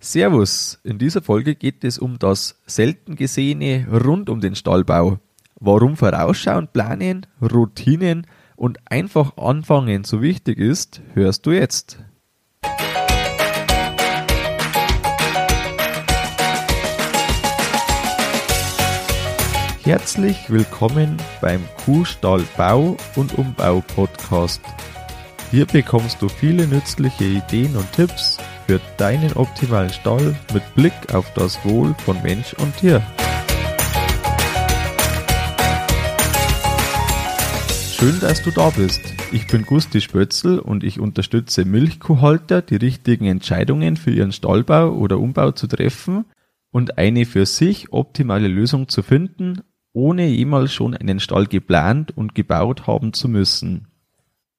Servus, in dieser Folge geht es um das selten gesehene rund um den Stallbau. Warum Vorausschau Planen, Routinen und einfach anfangen so wichtig ist, hörst du jetzt. Herzlich willkommen beim Kuhstall Bau und Umbau Podcast. Hier bekommst du viele nützliche Ideen und Tipps für deinen optimalen Stall mit Blick auf das Wohl von Mensch und Tier. Schön, dass du da bist. Ich bin Gusti Spötzl und ich unterstütze Milchkuhhalter, die richtigen Entscheidungen für ihren Stallbau oder Umbau zu treffen und eine für sich optimale Lösung zu finden, ohne jemals schon einen Stall geplant und gebaut haben zu müssen.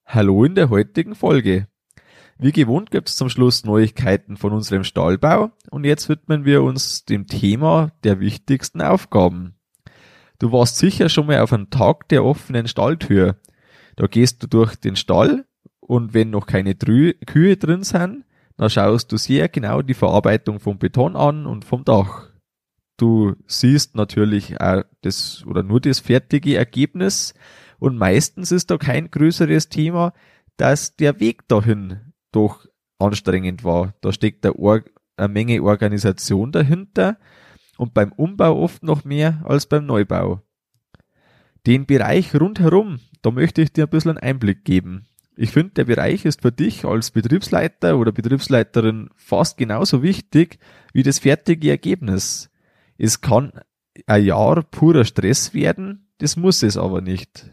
Hallo in der heutigen Folge. Wie gewohnt gibt's zum Schluss Neuigkeiten von unserem Stallbau und jetzt widmen wir uns dem Thema der wichtigsten Aufgaben. Du warst sicher schon mal auf einem Tag der offenen Stalltür. Da gehst du durch den Stall und wenn noch keine Drü Kühe drin sind, dann schaust du sehr genau die Verarbeitung vom Beton an und vom Dach. Du siehst natürlich auch das oder nur das fertige Ergebnis, und meistens ist da kein größeres Thema, dass der Weg dahin doch anstrengend war. Da steckt eine, eine Menge Organisation dahinter und beim Umbau oft noch mehr als beim Neubau. Den Bereich rundherum, da möchte ich dir ein bisschen einen Einblick geben. Ich finde, der Bereich ist für dich als Betriebsleiter oder Betriebsleiterin fast genauso wichtig wie das fertige Ergebnis. Es kann ein Jahr purer Stress werden, das muss es aber nicht.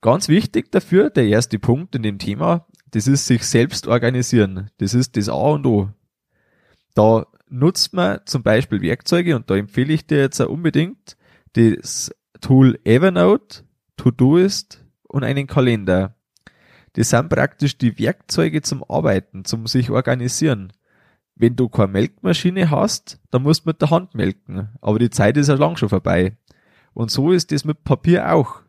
Ganz wichtig dafür, der erste Punkt in dem Thema, das ist sich selbst organisieren. Das ist das A und O. Da nutzt man zum Beispiel Werkzeuge und da empfehle ich dir jetzt auch unbedingt das Tool Evernote, Todoist und einen Kalender. Das sind praktisch die Werkzeuge zum Arbeiten, zum sich organisieren. Wenn du keine Melkmaschine hast, dann musst du mit der Hand melken. Aber die Zeit ist ja lang schon vorbei. Und so ist das mit Papier auch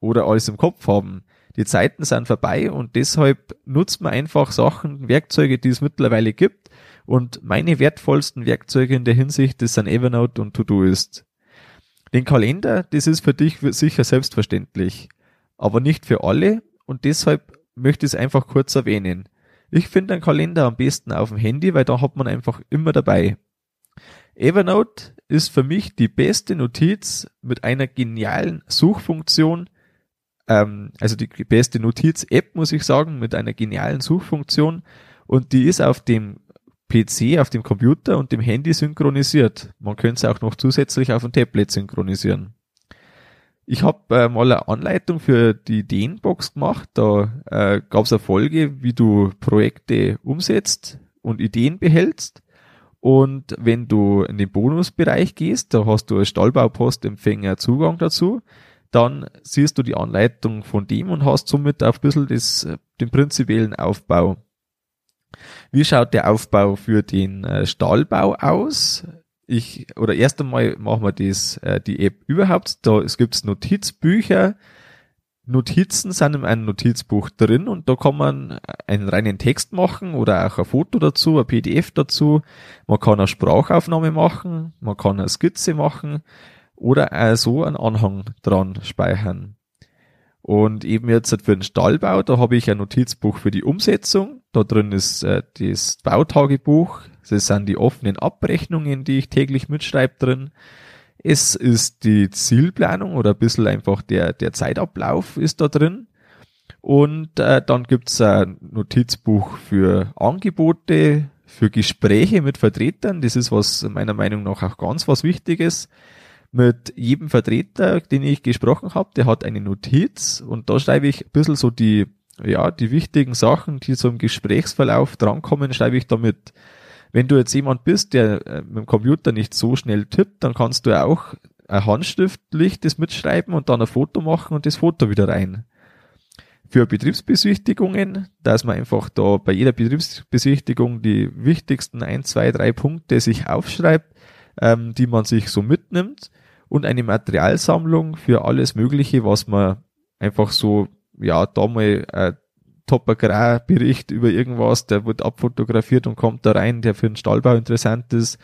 oder alles im Kopf haben. Die Zeiten sind vorbei und deshalb nutzt man einfach Sachen, Werkzeuge, die es mittlerweile gibt. Und meine wertvollsten Werkzeuge in der Hinsicht, das sind Evernote und Todoist. Den Kalender, das ist für dich sicher selbstverständlich, aber nicht für alle und deshalb möchte ich es einfach kurz erwähnen. Ich finde einen Kalender am besten auf dem Handy, weil da hat man einfach immer dabei. Evernote ist für mich die beste Notiz mit einer genialen Suchfunktion, ähm, also die beste Notiz-App, muss ich sagen, mit einer genialen Suchfunktion. Und die ist auf dem PC, auf dem Computer und dem Handy synchronisiert. Man könnte es auch noch zusätzlich auf dem Tablet synchronisieren. Ich habe äh, mal eine Anleitung für die Ideenbox gemacht. Da äh, gab es eine Folge, wie du Projekte umsetzt und Ideen behältst. Und wenn du in den Bonusbereich gehst, da hast du als Stallbaupostempfänger Zugang dazu dann siehst du die Anleitung von dem und hast somit auch ein bisschen das, den prinzipiellen Aufbau. Wie schaut der Aufbau für den äh, Stahlbau aus? Ich, oder erst einmal machen wir das, äh, die App überhaupt. Da es gibt Notizbücher. Notizen sind in einem Notizbuch drin und da kann man einen reinen Text machen oder auch ein Foto dazu, ein PDF dazu. Man kann eine Sprachaufnahme machen, man kann eine Skizze machen oder auch so einen Anhang dran speichern. Und eben jetzt für den Stallbau, da habe ich ein Notizbuch für die Umsetzung. Da drin ist äh, das Bautagebuch. Das sind die offenen Abrechnungen, die ich täglich mitschreibe drin. Es ist die Zielplanung oder ein bisschen einfach der, der Zeitablauf ist da drin. Und äh, dann gibt's ein Notizbuch für Angebote, für Gespräche mit Vertretern. Das ist was meiner Meinung nach auch ganz was Wichtiges mit jedem Vertreter, den ich gesprochen habe, der hat eine Notiz und da schreibe ich ein bisschen so die, ja, die wichtigen Sachen, die so im Gesprächsverlauf drankommen, schreibe ich damit. Wenn du jetzt jemand bist, der äh, mit dem Computer nicht so schnell tippt, dann kannst du auch handschriftlich das mitschreiben und dann ein Foto machen und das Foto wieder rein. Für Betriebsbesichtigungen, dass man einfach da bei jeder Betriebsbesichtigung die wichtigsten ein, zwei, drei Punkte sich aufschreibt, ähm, die man sich so mitnimmt und eine Materialsammlung für alles Mögliche, was man einfach so, ja, da mal äh, Top-Agrarbericht über irgendwas, der wird abfotografiert und kommt da rein, der für den Stallbau interessant ist.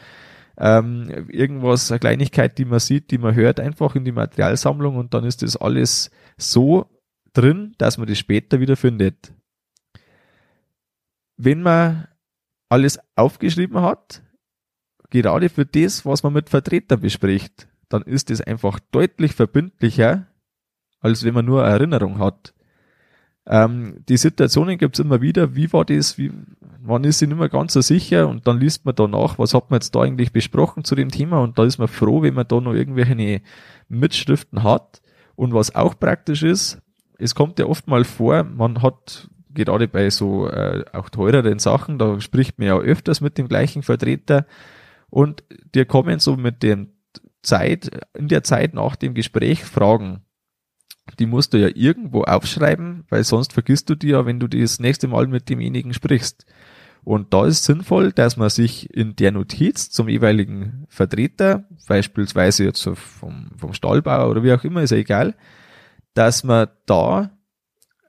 Ähm, irgendwas, eine Kleinigkeit, die man sieht, die man hört, einfach in die Materialsammlung und dann ist das alles so drin, dass man das später wieder findet. Wenn man alles aufgeschrieben hat, gerade für das, was man mit Vertretern bespricht, dann ist es einfach deutlich verbindlicher, als wenn man nur eine Erinnerung hat. Ähm, die Situationen gibt's immer wieder, wie war das, wie, man ist sich nicht mehr ganz so sicher? Und dann liest man danach, was hat man jetzt da eigentlich besprochen zu dem Thema? Und da ist man froh, wenn man da noch irgendwelche Mitschriften hat. Und was auch praktisch ist, es kommt ja oft mal vor, man hat gerade bei so äh, auch teureren Sachen, da spricht man ja öfters mit dem gleichen Vertreter. Und dir kommen so mit der Zeit, in der Zeit nach dem Gespräch Fragen die musst du ja irgendwo aufschreiben, weil sonst vergisst du die ja, wenn du das nächste Mal mit demjenigen sprichst. Und da ist sinnvoll, dass man sich in der Notiz zum jeweiligen Vertreter, beispielsweise jetzt vom, vom Stallbauer oder wie auch immer, ist ja egal, dass man da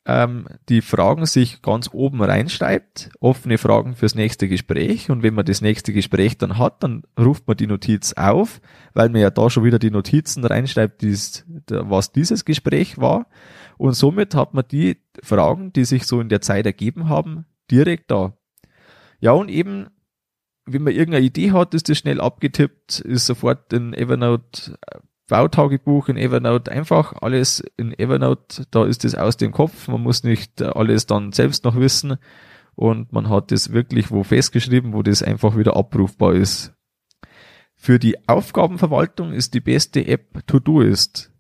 ähm, die Fragen sich ganz oben reinschreibt, offene Fragen fürs nächste Gespräch und wenn man das nächste Gespräch dann hat, dann ruft man die Notiz auf, weil man ja da schon wieder die Notizen reinschreibt, dies, was dieses Gespräch war und somit hat man die Fragen, die sich so in der Zeit ergeben haben, direkt da. Ja und eben wenn man irgendeine Idee hat, ist das schnell abgetippt, ist sofort in Evernote Bautagebuch in Evernote einfach alles in Evernote, da ist es aus dem Kopf, man muss nicht alles dann selbst noch wissen und man hat das wirklich wo festgeschrieben, wo das einfach wieder abrufbar ist. Für die Aufgabenverwaltung ist die beste App Todoist.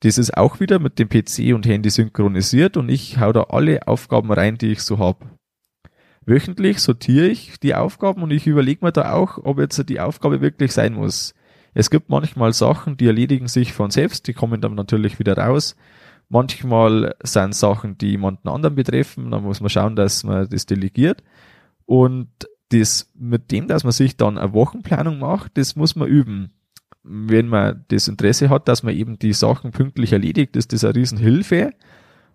Das ist auch wieder mit dem PC und Handy synchronisiert und ich hau da alle Aufgaben rein, die ich so habe. Wöchentlich sortiere ich die Aufgaben und ich überlege mir da auch, ob jetzt die Aufgabe wirklich sein muss. Es gibt manchmal Sachen, die erledigen sich von selbst, die kommen dann natürlich wieder raus. Manchmal sind Sachen, die jemanden anderen betreffen, dann muss man schauen, dass man das delegiert. Und das, mit dem, dass man sich dann eine Wochenplanung macht, das muss man üben. Wenn man das Interesse hat, dass man eben die Sachen pünktlich erledigt, ist das eine Riesenhilfe.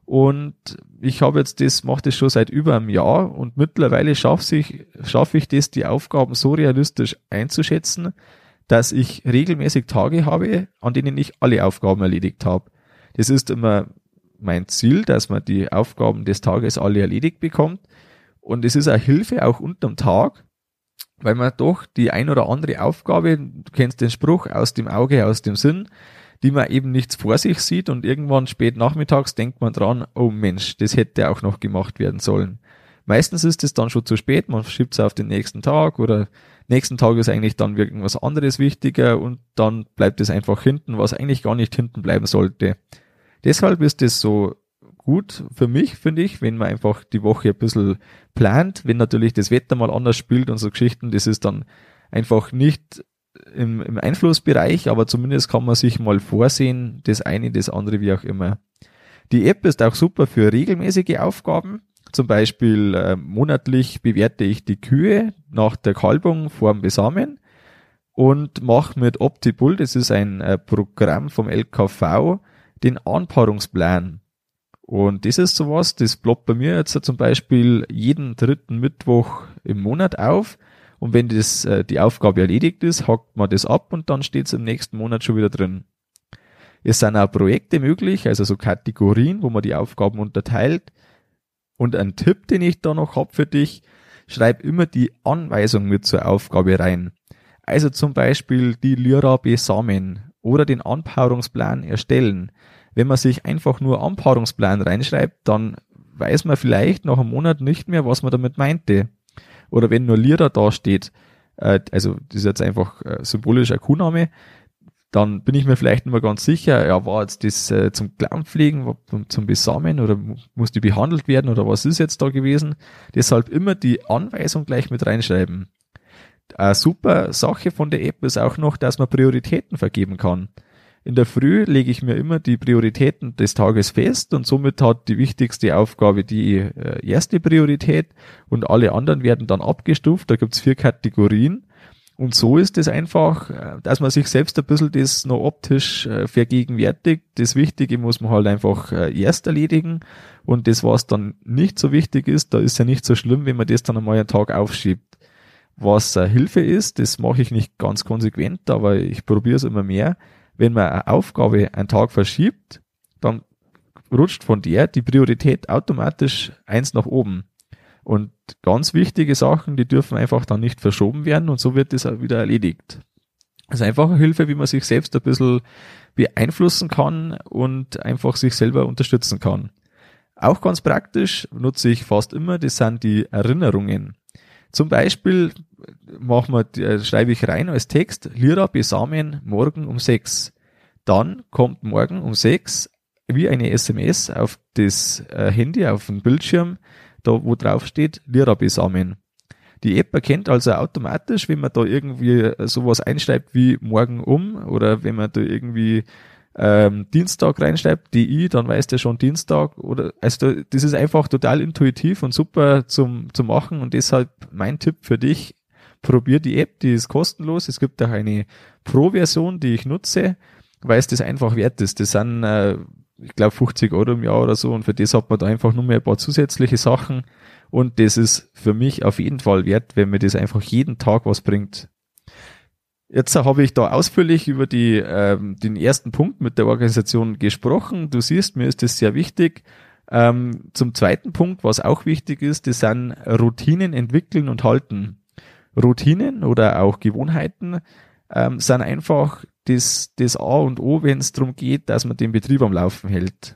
Und ich habe jetzt das, mache das schon seit über einem Jahr und mittlerweile schaffe ich, schaffe ich das, die Aufgaben so realistisch einzuschätzen, dass ich regelmäßig Tage habe, an denen ich alle Aufgaben erledigt habe. Das ist immer mein Ziel, dass man die Aufgaben des Tages alle erledigt bekommt. Und es ist eine Hilfe auch unterm Tag, weil man doch die ein oder andere Aufgabe, du kennst den Spruch, aus dem Auge, aus dem Sinn, die man eben nichts vor sich sieht und irgendwann spät nachmittags denkt man dran, oh Mensch, das hätte auch noch gemacht werden sollen. Meistens ist es dann schon zu spät, man schiebt es auf den nächsten Tag oder nächsten Tag ist eigentlich dann irgendwas anderes wichtiger und dann bleibt es einfach hinten, was eigentlich gar nicht hinten bleiben sollte. Deshalb ist es so gut für mich, finde ich, wenn man einfach die Woche ein bisschen plant, wenn natürlich das Wetter mal anders spielt und so Geschichten, das ist dann einfach nicht im, im Einflussbereich, aber zumindest kann man sich mal vorsehen, das eine, das andere, wie auch immer. Die App ist auch super für regelmäßige Aufgaben. Zum Beispiel äh, monatlich bewerte ich die Kühe nach der Kalbung vorm Besamen und mache mit OptiBull, das ist ein äh, Programm vom LKV, den Anpaarungsplan. Und das ist sowas, das ploppt bei mir jetzt zum Beispiel jeden dritten Mittwoch im Monat auf. Und wenn das, äh, die Aufgabe erledigt ist, hackt man das ab und dann steht es im nächsten Monat schon wieder drin. Es sind auch Projekte möglich, also so Kategorien, wo man die Aufgaben unterteilt. Und ein Tipp, den ich da noch hab für dich, schreib immer die Anweisung mit zur Aufgabe rein. Also zum Beispiel die Lyra besamen oder den Anpaarungsplan erstellen. Wenn man sich einfach nur Anpaarungsplan reinschreibt, dann weiß man vielleicht nach einem Monat nicht mehr, was man damit meinte. Oder wenn nur Lyra da steht, äh, also das ist jetzt einfach äh, symbolisch ein Kuhname, dann bin ich mir vielleicht nicht mehr ganz sicher, ja, war jetzt das äh, zum zum, zum Besamen oder muss die behandelt werden oder was ist jetzt da gewesen? Deshalb immer die Anweisung gleich mit reinschreiben. Eine super Sache von der App ist auch noch, dass man Prioritäten vergeben kann. In der Früh lege ich mir immer die Prioritäten des Tages fest und somit hat die wichtigste Aufgabe die äh, erste Priorität und alle anderen werden dann abgestuft. Da gibt's vier Kategorien Und so ist es einfach, äh, dass man sich selbst ein bisschen das noch optisch äh, vergegenwärtigt. Das Wichtige muss man halt einfach äh, erst erledigen. Und das, was dann nicht so wichtig ist, da ist ja nicht so schlimm, wenn man das dann einmal einen Tag aufschiebt. Was Hilfe ist, das mache ich nicht ganz konsequent, aber ich probiere es immer mehr. Wenn man eine Aufgabe einen Tag verschiebt, dann rutscht von der die Priorität automatisch eins nach oben. Und ganz wichtige Sachen, die dürfen einfach dann nicht verschoben werden und so wird das auch wieder erledigt. Das ist einfach eine Hilfe, wie man sich selbst ein bisschen beeinflussen kann und einfach sich selber unterstützen kann. Auch ganz praktisch nutze ich fast immer, das sind die Erinnerungen. Zum Beispiel machen wir, äh, schreibe ich rein als Text, Lira besamen morgen um sechs. Dann kommt morgen um sechs wie eine SMS auf das äh, Handy, auf den Bildschirm, da wo drauf steht, Lira besamen. Die App erkennt also automatisch, wenn man da irgendwie sowas einschreibt wie morgen um oder wenn man da irgendwie ähm, Dienstag reinschreibt, DI, dann weiß der schon Dienstag oder also das ist einfach total intuitiv und super zum, zum machen und deshalb mein Tipp für dich, probier die App, die ist kostenlos. Es gibt auch eine Pro-Version, die ich nutze, weil es das einfach wert ist. Das sind, äh, ich glaube, 50 Euro im Jahr oder so und für das hat man da einfach nur mehr ein paar zusätzliche Sachen und das ist für mich auf jeden Fall wert, wenn mir das einfach jeden Tag was bringt. Jetzt habe ich da ausführlich über die, ähm, den ersten Punkt mit der Organisation gesprochen. Du siehst, mir ist das sehr wichtig. Ähm, zum zweiten Punkt, was auch wichtig ist, das sind Routinen entwickeln und halten. Routinen oder auch Gewohnheiten ähm, sind einfach das, das A und O, wenn es darum geht, dass man den Betrieb am Laufen hält.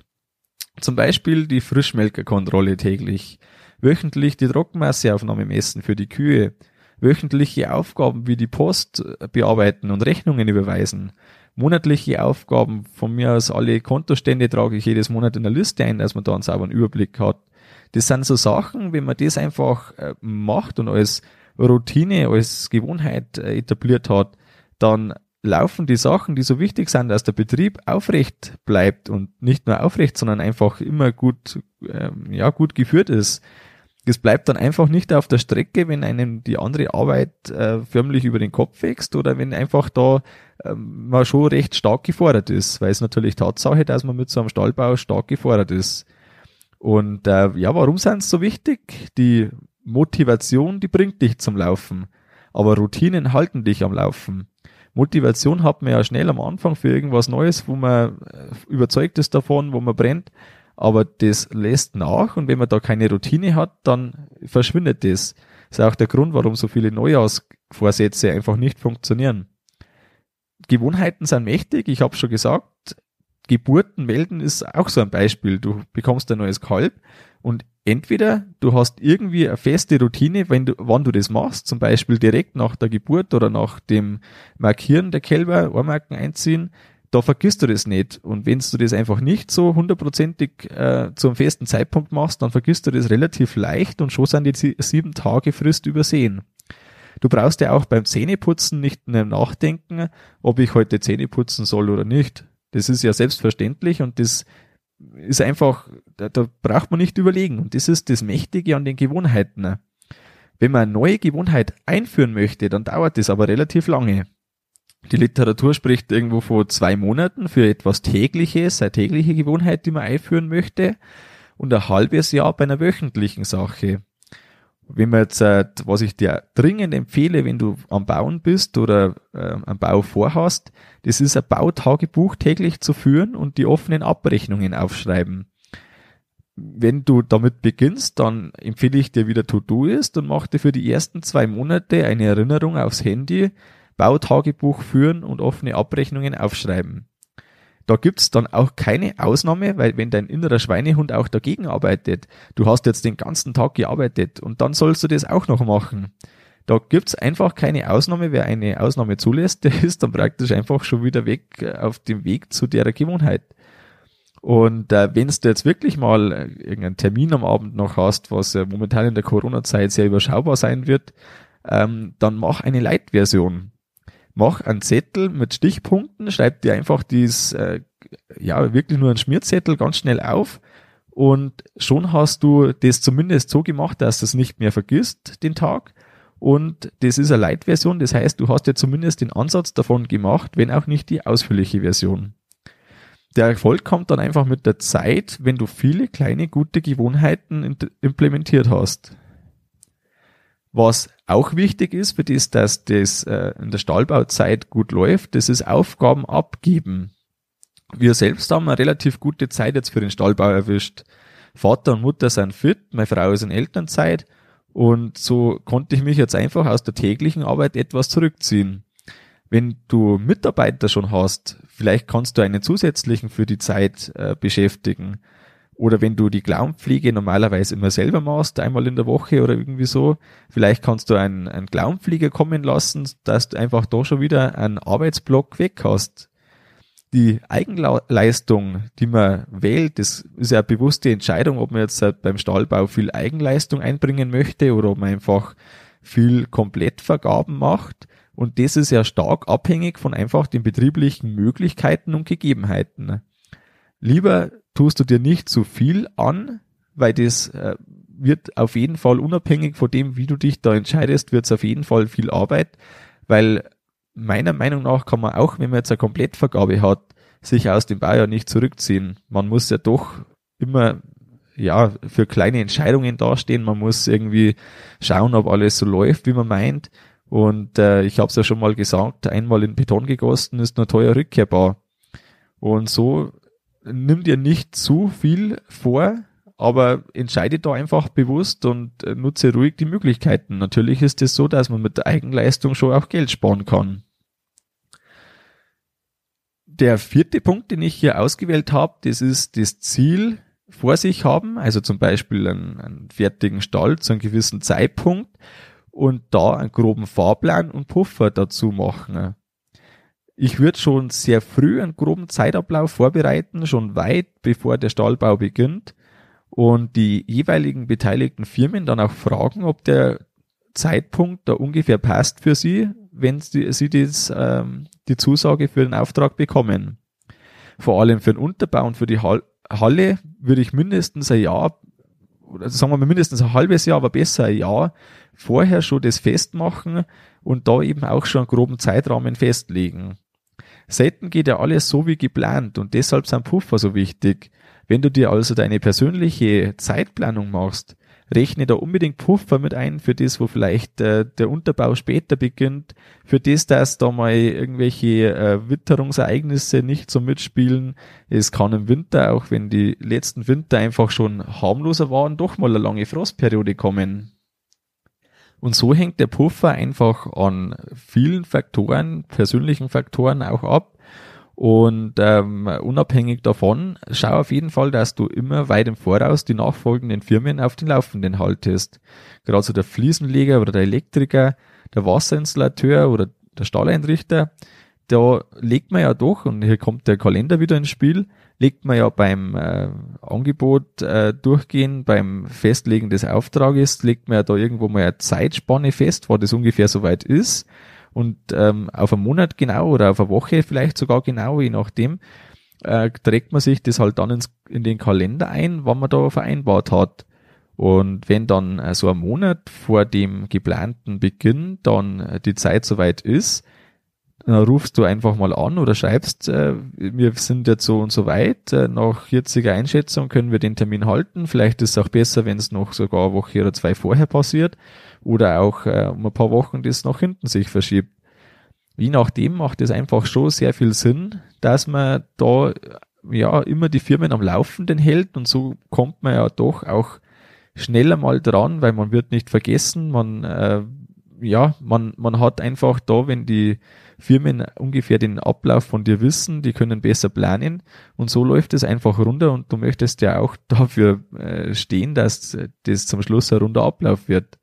Zum Beispiel die Frischmelkerkontrolle täglich, wöchentlich die Trockenmasseaufnahme messen für die Kühe, wöchentliche Aufgaben wie die Post bearbeiten und Rechnungen überweisen, monatliche Aufgaben von mir aus alle Kontostände trage ich jedes Monat in der Liste ein, dass man da einen sauberen Überblick hat. Das sind so Sachen, wenn man das einfach äh, macht und als Routine, als Gewohnheit äh, etabliert hat, dann laufen die Sachen, die so wichtig sind, dass der Betrieb aufrecht bleibt und nicht nur aufrecht, sondern einfach immer gut, ähm, ja, gut geführt ist es bleibt dann einfach nicht auf der Strecke, wenn einem die andere Arbeit äh, förmlich über den Kopf wächst oder wenn einfach da ähm, man schon recht stark gefordert ist, weil es natürlich Tatsache, dass man mit so einem Stallbau stark gefordert ist. Und äh, ja, warum sind es so wichtig? Die Motivation, die bringt dich zum Laufen, aber Routinen halten dich am Laufen. Motivation hat man ja schnell am Anfang für irgendwas Neues, wo man äh, überzeugt ist davon, wo man brennt aber das lässt nach und wenn man da keine Routine hat, dann verschwindet das. Das ist auch der Grund, warum so viele Neujahrsvorsätze einfach nicht funktionieren. Gewohnheiten sind mächtig, ich habe schon gesagt, Geburten melden ist auch so ein Beispiel. Du bekommst ein neues Kalb und entweder du hast irgendwie eine feste Routine, wenn du, wann du das machst, zum Beispiel direkt nach der Geburt oder nach dem Markieren der Kälber, Ohrmarken einziehen, da vergisst du das nicht. Und wenn du das einfach nicht so hundertprozentig äh, zum festen Zeitpunkt machst, dann vergisst du das relativ leicht und schon sind die sieben Tage Frist übersehen. Du brauchst ja auch beim Zähneputzen nicht mehr nachdenken, ob ich heute Zähne putzen soll oder nicht. Das ist ja selbstverständlich und das ist einfach, da, da braucht man nicht überlegen. Und das ist das Mächtige an den Gewohnheiten. Wenn man eine neue Gewohnheit einführen möchte, dann dauert das aber relativ lange. Die Literatur spricht irgendwo von zwei Monaten für etwas Tägliches, eine tägliche Gewohnheit, die man einführen möchte, und ein halbes Jahr bei einer wöchentlichen Sache. Wenn man jetzt, äh, was ich dir dringend empfehle, wenn du am Bauen bist oder äh, am Bau vorhast, das ist ein Bautagebuch täglich zu führen und die offenen Abrechnungen aufschreiben. Wenn du damit beginnst, dann empfehle ich dir wieder To-Do ist und mach dir für die ersten zwei Monate eine Erinnerung aufs Handy, Bautagebuch führen und offene Abrechnungen aufschreiben. Da gibt's dann auch keine Ausnahme, weil wenn dein innerer Schweinehund auch dagegen arbeitet, du hast jetzt den ganzen Tag gearbeitet und dann sollst du das auch noch machen. Da gibt's einfach keine Ausnahme. Wer eine Ausnahme zulässt, der ist dann praktisch einfach schon wieder weg äh, auf dem Weg zu der Gewohnheit. Und äh, wenn du jetzt wirklich mal äh, irgendeinen Termin am Abend noch hast, was äh, momentan in der Corona-Zeit sehr überschaubar sein wird, ähm, dann mach eine Light-Version mach einen Zettel mit Stichpunkten, schreib dir einfach dies, äh, ja, wirklich nur einen Schmierzettel ganz schnell auf und schon hast du das zumindest so gemacht, dass du es nicht mehr vergisst, den Tag. Und das ist eine Light-Version, das heißt, du hast ja zumindest den Ansatz davon gemacht, wenn auch nicht die ausführliche Version. Der Erfolg kommt dann einfach mit der Zeit, wenn du viele kleine gute Gewohnheiten implementiert hast. Was auch wichtig ist für das, dass das äh, in der Stallbauzeit gut läuft, das ist Aufgaben abgeben. Wir selbst haben eine relativ gute Zeit jetzt für den Stallbau erwischt. Vater und Mutter sind fit, meine Frau ist in Elternzeit und so konnte ich mich jetzt einfach aus der täglichen Arbeit etwas zurückziehen. Wenn du Mitarbeiter schon hast, vielleicht kannst du einen zusätzlichen für die Zeit äh, beschäftigen. Oder wenn du die Klauenpflege normalerweise immer selber machst, einmal in der Woche oder irgendwie so, vielleicht kannst du einen, einen Klauenpfleger kommen lassen, dass du einfach da schon wieder einen Arbeitsblock weg hast. Die Eigenleistung, die man wählt, das ist ja eine bewusste Entscheidung, ob man jetzt halt beim Stahlbau viel Eigenleistung einbringen möchte oder ob man einfach viel Komplettvergaben macht. Und das ist ja stark abhängig von einfach den betrieblichen Möglichkeiten und Gegebenheiten. Lieber tust du dir nicht zu viel an, weil das äh, wird auf jeden Fall unabhängig von dem, wie du dich da entscheidest, wird es auf jeden Fall viel Arbeit, weil meiner Meinung nach kann man auch, wenn man jetzt eine Komplettvergabe hat, sich aus dem Baujahr nicht zurückziehen. Man muss ja doch immer ja für kleine Entscheidungen dastehen. Man muss irgendwie schauen, ob alles so läuft, wie man meint. Und äh, ich habe es ja schon mal gesagt, einmal in Beton gegossen ist nur teuer rückkehrbar. Und so nimm dir nicht zu viel vor, aber entscheide da einfach bewusst und äh, nutze ruhig die Möglichkeiten. Natürlich ist es so, dass man mit der Eigenleistung schon auch Geld sparen kann. Der vierte Punkt, den ich hier ausgewählt habe, das ist das Ziel vor sich haben, also zum Beispiel einen, einen fertigen Stall zu einem gewissen Zeitpunkt und da einen groben Fahrplan und Puffer dazu machen ich würde schon sehr früh einen groben Zeitablauf vorbereiten, schon weit bevor der Stahlbau beginnt und die jeweiligen beteiligten Firmen dann auch fragen, ob der Zeitpunkt da ungefähr passt für sie, wenn sie, sie das, ähm, die Zusage für den Auftrag bekommen. Vor allem für den Unterbau und für die Halle würde ich mindestens ein Jahr, oder sagen wir mal mindestens ein halbes Jahr, aber besser ein Jahr vorher schon das festmachen und da eben auch schon einen groben Zeitrahmen festlegen. Selten geht ja alles so wie geplant und deshalb sind Puffer so wichtig. Wenn du dir also deine persönliche Zeitplanung machst, rechne da unbedingt Puffer mit ein für das, wo vielleicht äh, der Unterbau später beginnt, für das, dass da mal irgendwelche äh, Witterungsereignisse nicht so mitspielen. Es kann im Winter, auch wenn die letzten Winter einfach schon harmloser waren, doch mal eine lange Frostperiode kommen. Und so hängt der Puffer einfach an vielen Faktoren, persönlichen Faktoren auch ab. Und ähm, unabhängig davon, schau auf jeden Fall, dass du immer weit im Voraus die nachfolgenden Firmen auf den Laufenden haltest. Gerade so der Fliesenleger oder der Elektriker, der Wasserinstallateur oder der Stahleinrichter, da legt man ja doch, und hier kommt der Kalender wieder ins Spiel, legt man ja beim äh, Angebot äh, durchgehen, beim Festlegen des Auftrages, legt man ja da irgendwo mal eine Zeitspanne fest, wo das ungefähr soweit ist. Und ähm, auf einen Monat genau oder auf eine Woche vielleicht sogar genau, je nachdem, äh, trägt man sich das halt dann ins, in den Kalender ein, wann man da vereinbart hat. Und wenn dann äh, so ein Monat vor dem geplanten Beginn dann äh, die Zeit soweit ist, dann rufst du einfach mal an oder schreibst, äh, wir sind jetzt so und so weit, äh, nach jetziger Einschätzung können wir den Termin halten. Vielleicht ist es auch besser, wenn es noch sogar eine Woche oder zwei vorher passiert oder auch äh, um ein paar Wochen das nach hinten sich verschiebt. Je nachdem macht es einfach schon sehr viel Sinn, dass man da ja immer die Firmen am Laufenden hält und so kommt man ja doch auch schneller mal dran, weil man wird nicht vergessen, man äh, ja, man, man hat einfach da, wenn die Firmen ungefähr den Ablauf von dir wissen, die können besser planen und so läuft es einfach runter und du möchtest ja auch dafür äh, stehen, dass das zum Schluss ein runder Ablauf wird.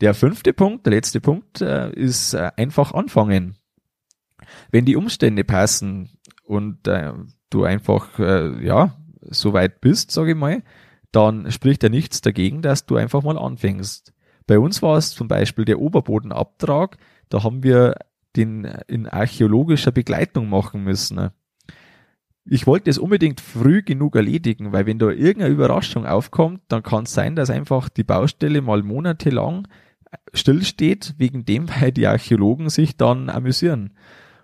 Der fünfte Punkt, der letzte Punkt, äh, ist äh, einfach anfangen. Wenn die Umstände passen und du einfach ja so weit bist, sage ich mal, dann spricht ja nichts dagegen, dass du einfach mal anfängst. Bei uns war es zum Beispiel der Oberbodenabtrag, da haben wir den in archäologischer Begleitung machen müssen. Ich wollte es unbedingt früh genug erledigen, weil wenn da irgendeine Überraschung aufkommt, dann kann es sein, dass einfach die Baustelle mal monatelang stillsteht, wegen dem, weil die Archäologen sich dann amüsieren.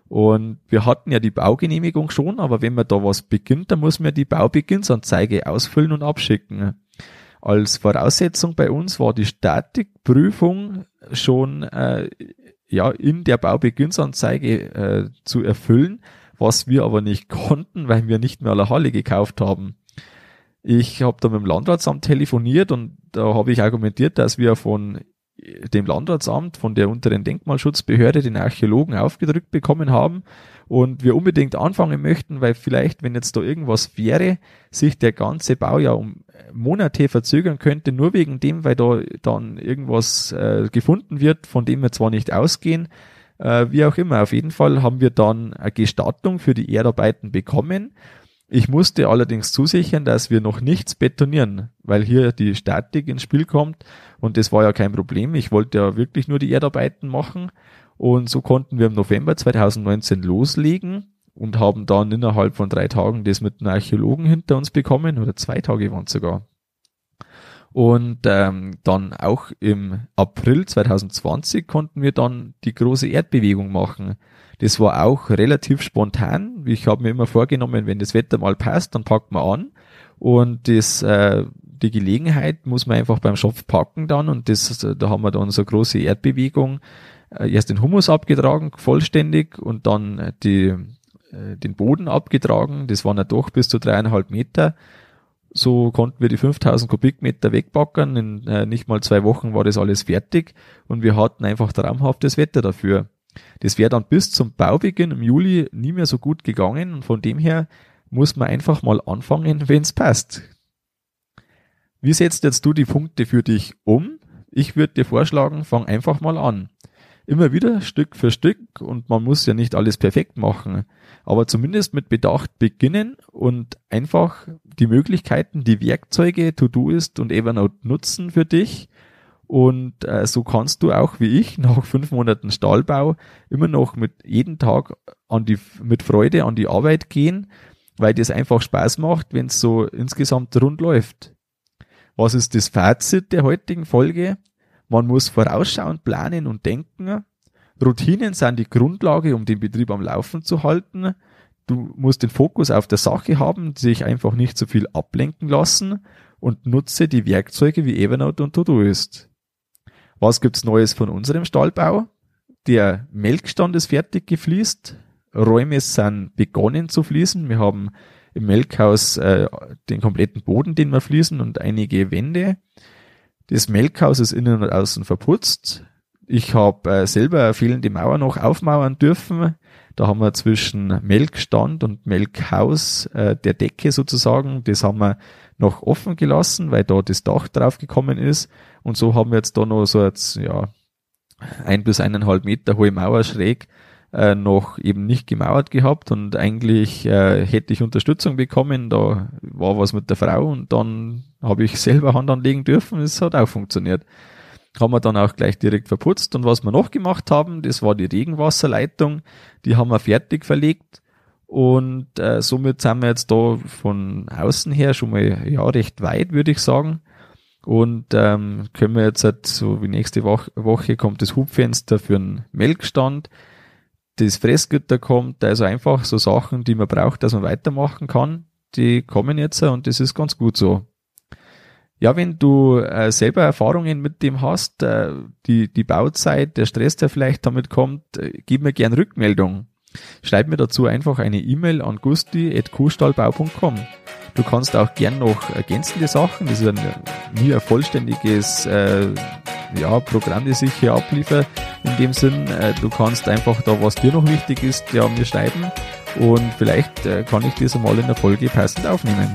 Und wir hatten ja die Baugenehmigung schon, aber wenn man da was beginnt, dann muss man die Baubeginnsanzeige ausfüllen und abschicken. Als Voraussetzung bei uns war die Statikprüfung schon äh, ja in der Baubeginnsanzeige äh, zu erfüllen, was wir aber nicht konnten, weil wir nicht mehr alle Halle gekauft haben. Ich habe da mit dem Landratsamt telefoniert und da habe ich argumentiert, dass wir von dem Landratsamt, von der unteren Denkmalschutzbehörde den Archäologen aufgedrückt bekommen haben und wir unbedingt anfangen möchten, weil vielleicht, wenn jetzt da irgendwas wäre, sich der ganze Bau ja um Monate verzögern könnte, nur wegen dem, weil da dann irgendwas äh, gefunden wird, von dem wir zwar nicht ausgehen, äh, wie auch immer. Auf jeden Fall haben wir dann eine Gestattung für die Erdarbeiten bekommen ich musste allerdings zusichern, dass wir noch nichts betonieren, weil hier die Statik ins Spiel kommt und das war ja kein Problem. Ich wollte ja wirklich nur die Erdarbeiten machen und so konnten wir im November 2019 loslegen und haben dann innerhalb von drei Tagen das mit einem Archäologen hinter uns bekommen oder zwei Tage waren es sogar. Und ähm, dann auch im April 2020 konnten wir dann die große Erdbewegung machen. Das war auch relativ spontan. Ich habe mir immer vorgenommen, wenn das Wetter mal passt, dann packt man an. Und das, äh, die Gelegenheit muss man einfach beim Schopf packen dann. Und das, da haben wir dann so große Erdbewegung. Äh, erst den Humus abgetragen, vollständig, und dann die, äh, den Boden abgetragen. Das waren ja doch bis zu dreieinhalb Meter. So konnten wir die 5000 Kubikmeter wegpacken. In äh, nicht mal zwei Wochen war das alles fertig und wir hatten einfach traumhaftes Wetter dafür. Das wäre dann bis zum Baubeginn im Juli nie mehr so gut gegangen und von dem her muss man einfach mal anfangen, wenn es passt. Wie setzt jetzt du die Punkte für dich um? Ich würde dir vorschlagen, fang einfach mal an. Immer wieder Stück für Stück und man muss ja nicht alles perfekt machen, aber zumindest mit Bedacht beginnen und einfach die Möglichkeiten, die Werkzeuge, To-Do-Ist und Evernote nutzen für dich und äh, so kannst du auch wie ich nach fünf Monaten Stahlbau immer noch mit jeden Tag an die, mit Freude an die Arbeit gehen, weil das einfach Spaß macht, wenn es so insgesamt rund läuft. Was ist das Fazit der heutigen Folge? Man muss vorausschauend planen und denken. Routinen sind die Grundlage, um den Betrieb am Laufen zu halten. Du musst den Fokus auf der Sache haben, sich einfach nicht so viel ablenken lassen und nutze die Werkzeuge wie Evernote und Todoist. Was gibt's Neues von unserem Stallbau? Der Melkstand ist fertig gefliest. Räume sind begonnen zu fließen. Wir haben im Melkhaus äh, den kompletten Boden, den wir fließen und einige Wände. Das Melkhaus ist innen und außen verputzt. Ich habe äh, selber fehlende Mauer noch aufmauern dürfen. Da haben wir zwischen Melkstand und Melkhaus äh, der Decke sozusagen, das haben wir noch offen gelassen, weil da das Dach drauf gekommen ist. Und so haben wir jetzt da noch so jetzt, ja, ein bis eineinhalb Meter hohe Mauer schräg äh, noch eben nicht gemauert gehabt und eigentlich äh, hätte ich Unterstützung bekommen, da war was mit der Frau und dann habe ich selber Hand anlegen dürfen, es hat auch funktioniert. Haben wir dann auch gleich direkt verputzt und was wir noch gemacht haben, das war die Regenwasserleitung, die haben wir fertig verlegt und äh, somit sind wir jetzt da von außen her schon mal ja recht weit, würde ich sagen. Und ähm, können wir jetzt halt so wie nächste Woche, Woche kommt das Hubfenster für einen Melkstand, das Fressgitter kommt, also einfach so Sachen, die man braucht, dass man weitermachen kann, die kommen jetzt und das ist ganz gut so. Ja, wenn du äh, selber Erfahrungen mit dem hast, äh, die, die Bauzeit, der Stress, der vielleicht damit kommt, äh, gib mir gern Rückmeldung. Schreib mir dazu einfach eine E-Mail an gusti.kuhstallbau.com. Du kannst auch gern noch ergänzende Sachen, das ist ein, nie ein vollständiges äh, ja, Programm, das ich hier abliefere. In dem Sinn, äh, du kannst einfach da, was dir noch wichtig ist, ja, mir schreiben und vielleicht äh, kann ich das einmal in der Folge passend aufnehmen.